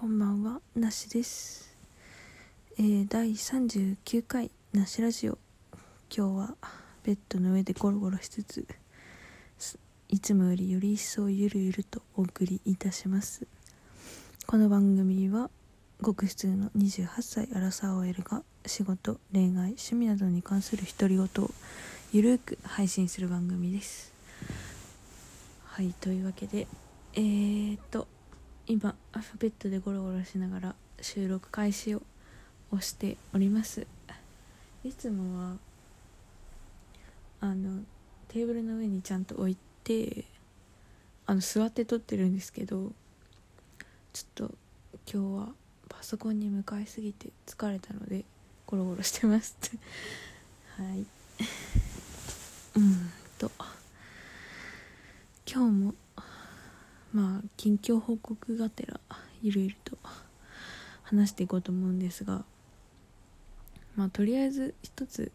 こんばんは、なしです。えー、第39回なしラジオ。今日はベッドの上でゴロゴロしつつ、いつもよりより一層ゆるゆるとお送りいたします。この番組は、ごく普通の28歳アラサー OL が仕事、恋愛、趣味などに関する独り言をゆるく配信する番組です。はい、というわけで、えーと、今アルファベットでゴロゴロしながら収録開始を押しております。いつもはあのテーブルの上にちゃんと置いてあの座って撮ってるんですけどちょっと今日はパソコンに向かいすぎて疲れたのでゴロゴロしてます。はい。うんと今日もまあ近況報告がてらゆるゆると話していこうと思うんですがまあとりあえず一つ、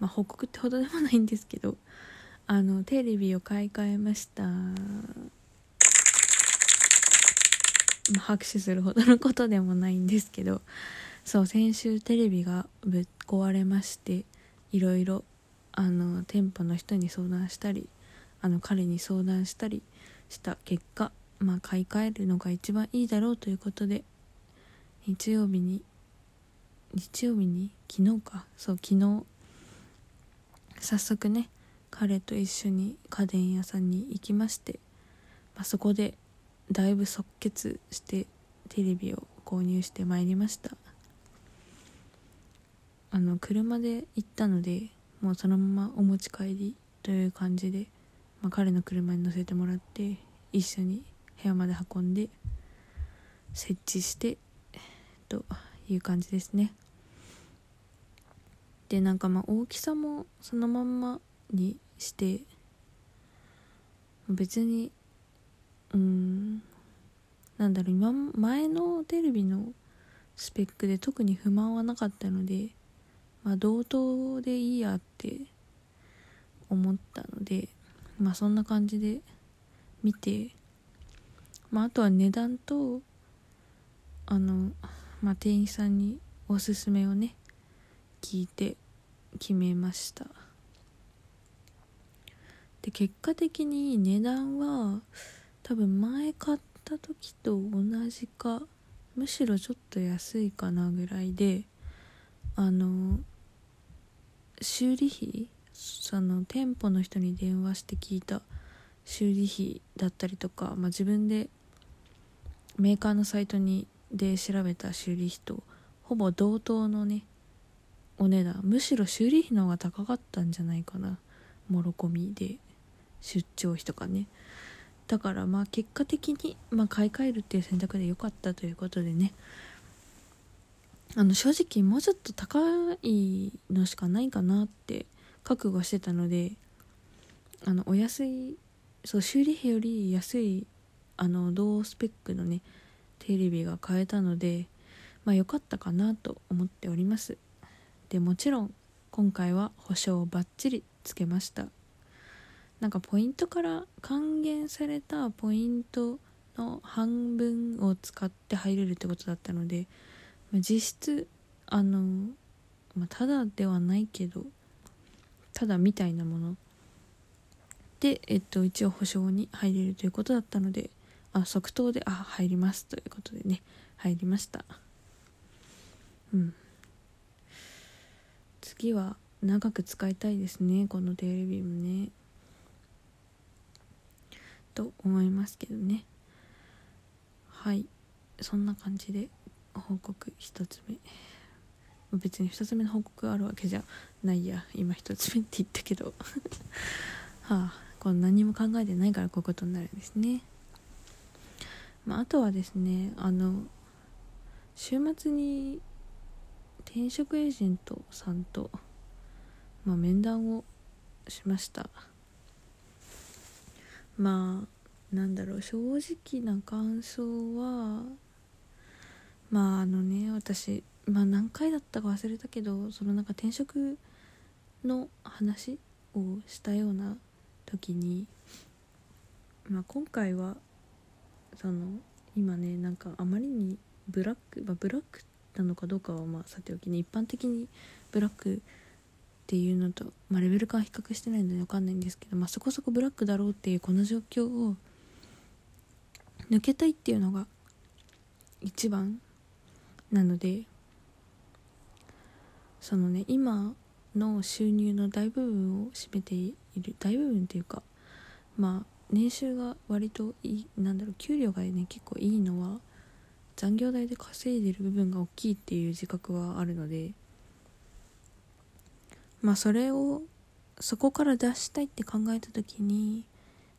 まあ、報告ってほどでもないんですけどあのテレビを買い替えました、まあ、拍手するほどのことでもないんですけどそう先週テレビがぶっ壊れましていろいろあの店舗の人に相談したりあの彼に相談したりした結果まあ買い替えるのが一番いいだろうということで日曜日に日曜日に昨日かそう昨日早速ね彼と一緒に家電屋さんに行きまして、まあ、そこでだいぶ即決してテレビを購入してまいりました。あの車で行ったのでもうそのままお持ち帰りという感じでまあ、彼の車に乗せてもらって一緒に部屋まで運んで設置してという感じですね。でなんかまあ大きさもそのまんまにして別にうんなんだろう今前のテレビのスペックで特に不満はなかったのでまあ同等でいいやって思ったのでまあそんな感じで見て、まあ、あとは値段とあの、まあ、店員さんにおすすめをね聞いて決めました。で結果的に値段は多分前買った時と同じかむしろちょっと安いかなぐらいであの修理費その店舗の人に電話して聞いた修理費だったりとか、まあ、自分でメーカーのサイトにで調べた修理費とほぼ同等のねお値段。むしろ修理費の方が高かったんじゃないかな。もろ込みで出張費とかね。だからまあ結果的に、まあ、買い替えるっていう選択で良かったということでね。あの正直もうちょっと高いのしかないかなって覚悟してたのであのお安いそう修理費より安いあの同スペックのねテレビが買えたのでまあ良かったかなと思っております。でもちろん今回は保証をバッチリつけました。なんかポイントから還元されたポイントの半分を使って入れるってことだったので、ま、実質あの、まあ、ただではないけどただみたいなもの。で、えっと、一応保証に入れるということだったのであ即答であ入ります。ということでね入りました。うん。次は長く使いたいですねこのテレビもね。と思いますけどね。はい。そんな感じで報告一つ目。別に2つ目の報告あるわけじゃないや今1つ目って言ったけど。はあこの何も考えてないからこういうことになるんですね、まあ、あとはですねあの週末に転職エージェントさんと、まあ、面談をしました。まあなんだろう正直な感想はまああのね私まあ何回だったか忘れたけどそのなんか転職の話をしたような時に、まあ、今回はその今ねなんかあまりにブラック、まあ、ブラックなのかどうかはまあさておきね一般的にブラックっていうのと、まあ、レベル感比較してないので分かんないんですけど、まあ、そこそこブラックだろうっていうこの状況を抜けたいっていうのが一番なのでそのね今の収入の大部分を占めている大部分っていうかまあ年収が割といいなんだろう給料がね結構いいのは残業代で稼いでる部分が大きいっていう自覚はあるのでまあそれをそこから出したいって考えた時に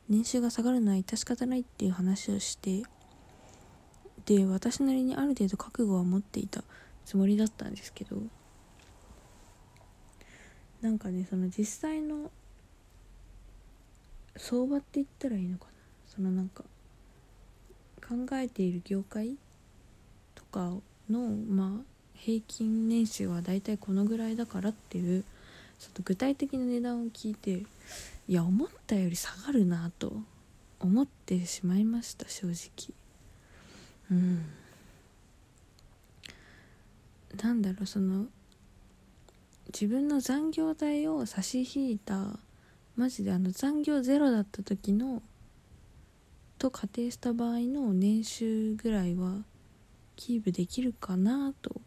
年収が下がるのは致し方ないっていう話をしてで私なりにある程度覚悟は持っていたつもりだったんですけどなんかねその実際の相場って言ったらいいのかな。そのなんか考えている業界とかのまあ平均年収はだいたいこのぐらいだからっていうちょっと具体的な値段を聞いていや思ったより下がるなと思ってしまいました正直。うん。なんだろうその自分の残業代を差し引いたマジであの残業ゼロだった時のと仮定した場合の年収ぐらいはキープできるかなと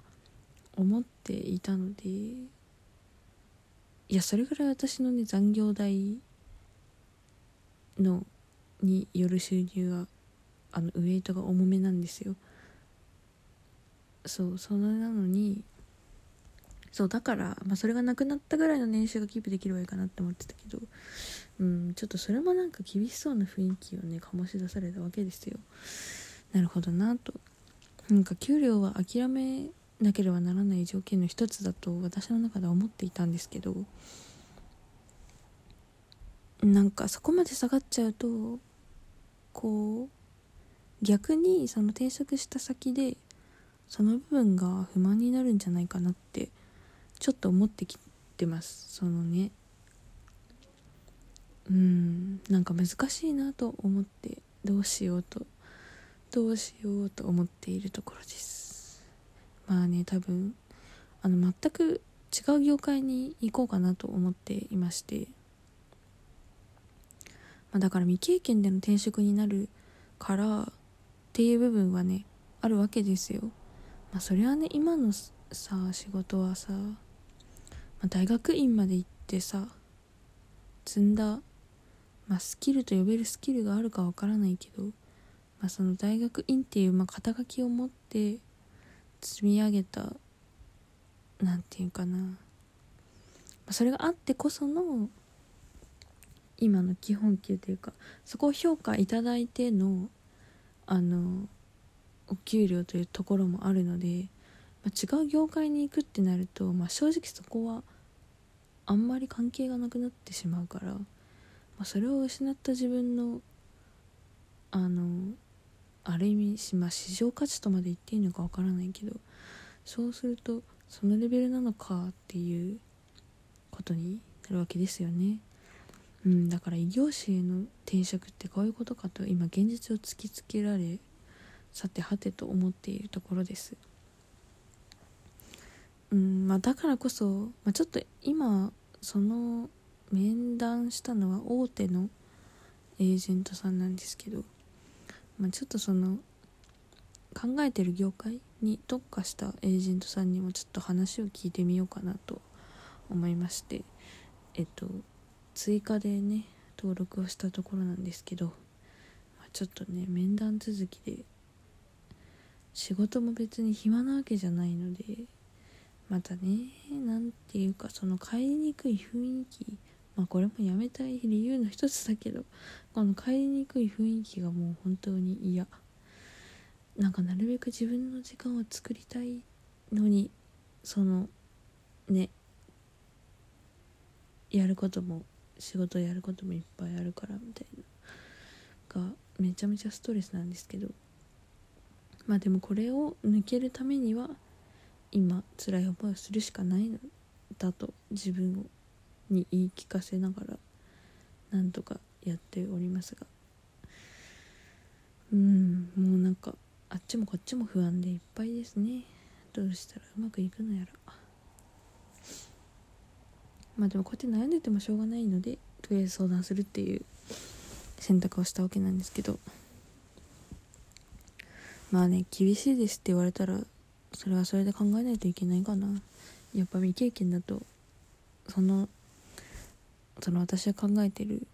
思っていたのでいやそれぐらい私のね残業代のによる収入があのウエイトが重めなんですよ。そうそれなのにそうだから、まあ、それがなくなったぐらいの年収がキープできればいいかなって思ってたけどうんちょっとそれもなんか厳しそうな雰囲気をね醸し出されたわけですよ。なるほどなと。なんか給料は諦めなければならない条件の一つだと私の中では思っていたんですけどなんかそこまで下がっちゃうとこう逆にその転職した先でその部分が不満になるんじゃないかなってちょっと思ってきてますそのね。うんなんか難しいなと思ってどうしようとどうしようと思っているところです。まあね多分あの全く違う業界に行こうかなと思っていまして、まあ、だから未経験での転職になるからっていう部分はねあるわけですよ。まあそれはね今のさ仕事はさあ、大学院まで行ってさ積んだ、まあ、スキルと呼べるスキルがあるかわからないけど、まあ、その大学院っていう、まあ、肩書きを持って積み上げたなんていうかな、まあ、それがあってこその今の基本給というかそこを評価いただいてのあのお給料というところもあるのでまあ、違う業界に行くってなると、まあ、正直そこはあんまり関係がなくなってしまうから、まあ、それを失った自分のあのある意味、まあ、市場価値とまで言っていいのかわからないけどそうするとそのレベルなのかっていうことになるわけですよね。うん、だから異業種への転職ってこういうことかと今現実を突きつけられさてはてと思っているところです。うんまあ、だからこそ、まあ、ちょっと今その面談したのは大手のエージェントさんなんですけど、まあ、ちょっとその考えてる業界に特化したエージェントさんにもちょっと話を聞いてみようかなと思いましてえっと追加でね登録をしたところなんですけど、まあ、ちょっとね面談続きで仕事も別に暇なわけじゃないのでまたね何ていうかその帰りにくい雰囲気。まあこれもやめたい理由の一つだけどこの帰りにくい雰囲気がもう本当に嫌。なんかなるべく自分の時間を作りたいのにそのねやることも仕事やることもいっぱいあるからみたいながめちゃめちゃストレスなんですけど。まあでもこれを抜けるためには今辛い思いをするしかないのだと自分に言い聞かせながらなんとかやっておりますが。うんもうなんかあっちもこっちも不安でいっぱいですね。どうしたらうまくいくのやら。まあでもこうやって悩んでてもしょうがないのでとりあえず相談するっていう選択をしたわけなんですけど。まあね厳しいですって言われたらそれはそれで考えないといけないかな。やっぱ未経験だとそのその私が考えてる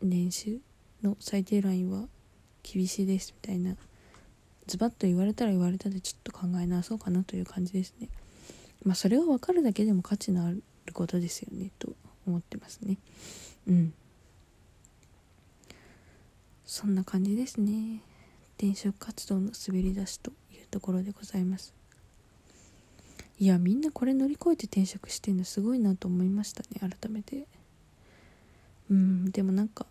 年収の最低ラインは厳しいですみたいなズバッと言われたら言われたでちょっと考え直そうかなという感じですね。まあそれが分かるだけでも価値のあることですよねと思ってますね。うん。そんな感じですね。転職活動の滑り出しというところでございます。いやみんなこれ乗り越えて転職してんのすごいなと思いましたね改めて。うんでもなんか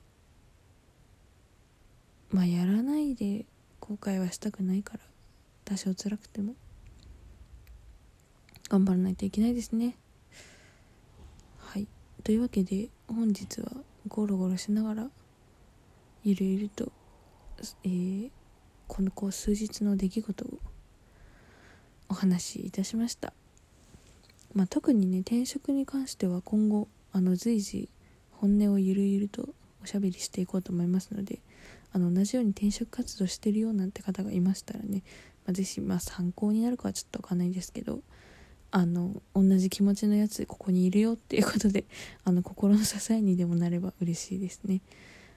まあやらないで後悔はしたくないから多少辛くても頑張らないといけないですね。はい。というわけで本日はゴロゴロしながらゆるゆると、えー、このこう数日の出来事をお話しいたしました。まあ、特にね転職に関しては今後あの随時本音をゆるゆるとおしゃべりしていこうと思いますのであの同じように転職活動してるよなんて方がいましたらね、まあ、ぜひ、まあ、参考になるかはちょっとわかんないですけどあの同じ気持ちのやつここにいるよっていうことで あの心の支えにでもなれば嬉しいですね。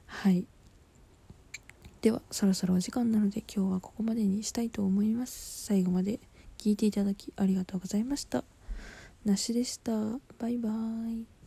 はい。ではそろそろお時間なので今日はここまでにしたいと思います。最後まで聞いていただきありがとうございました。なしでした。バイバーイ。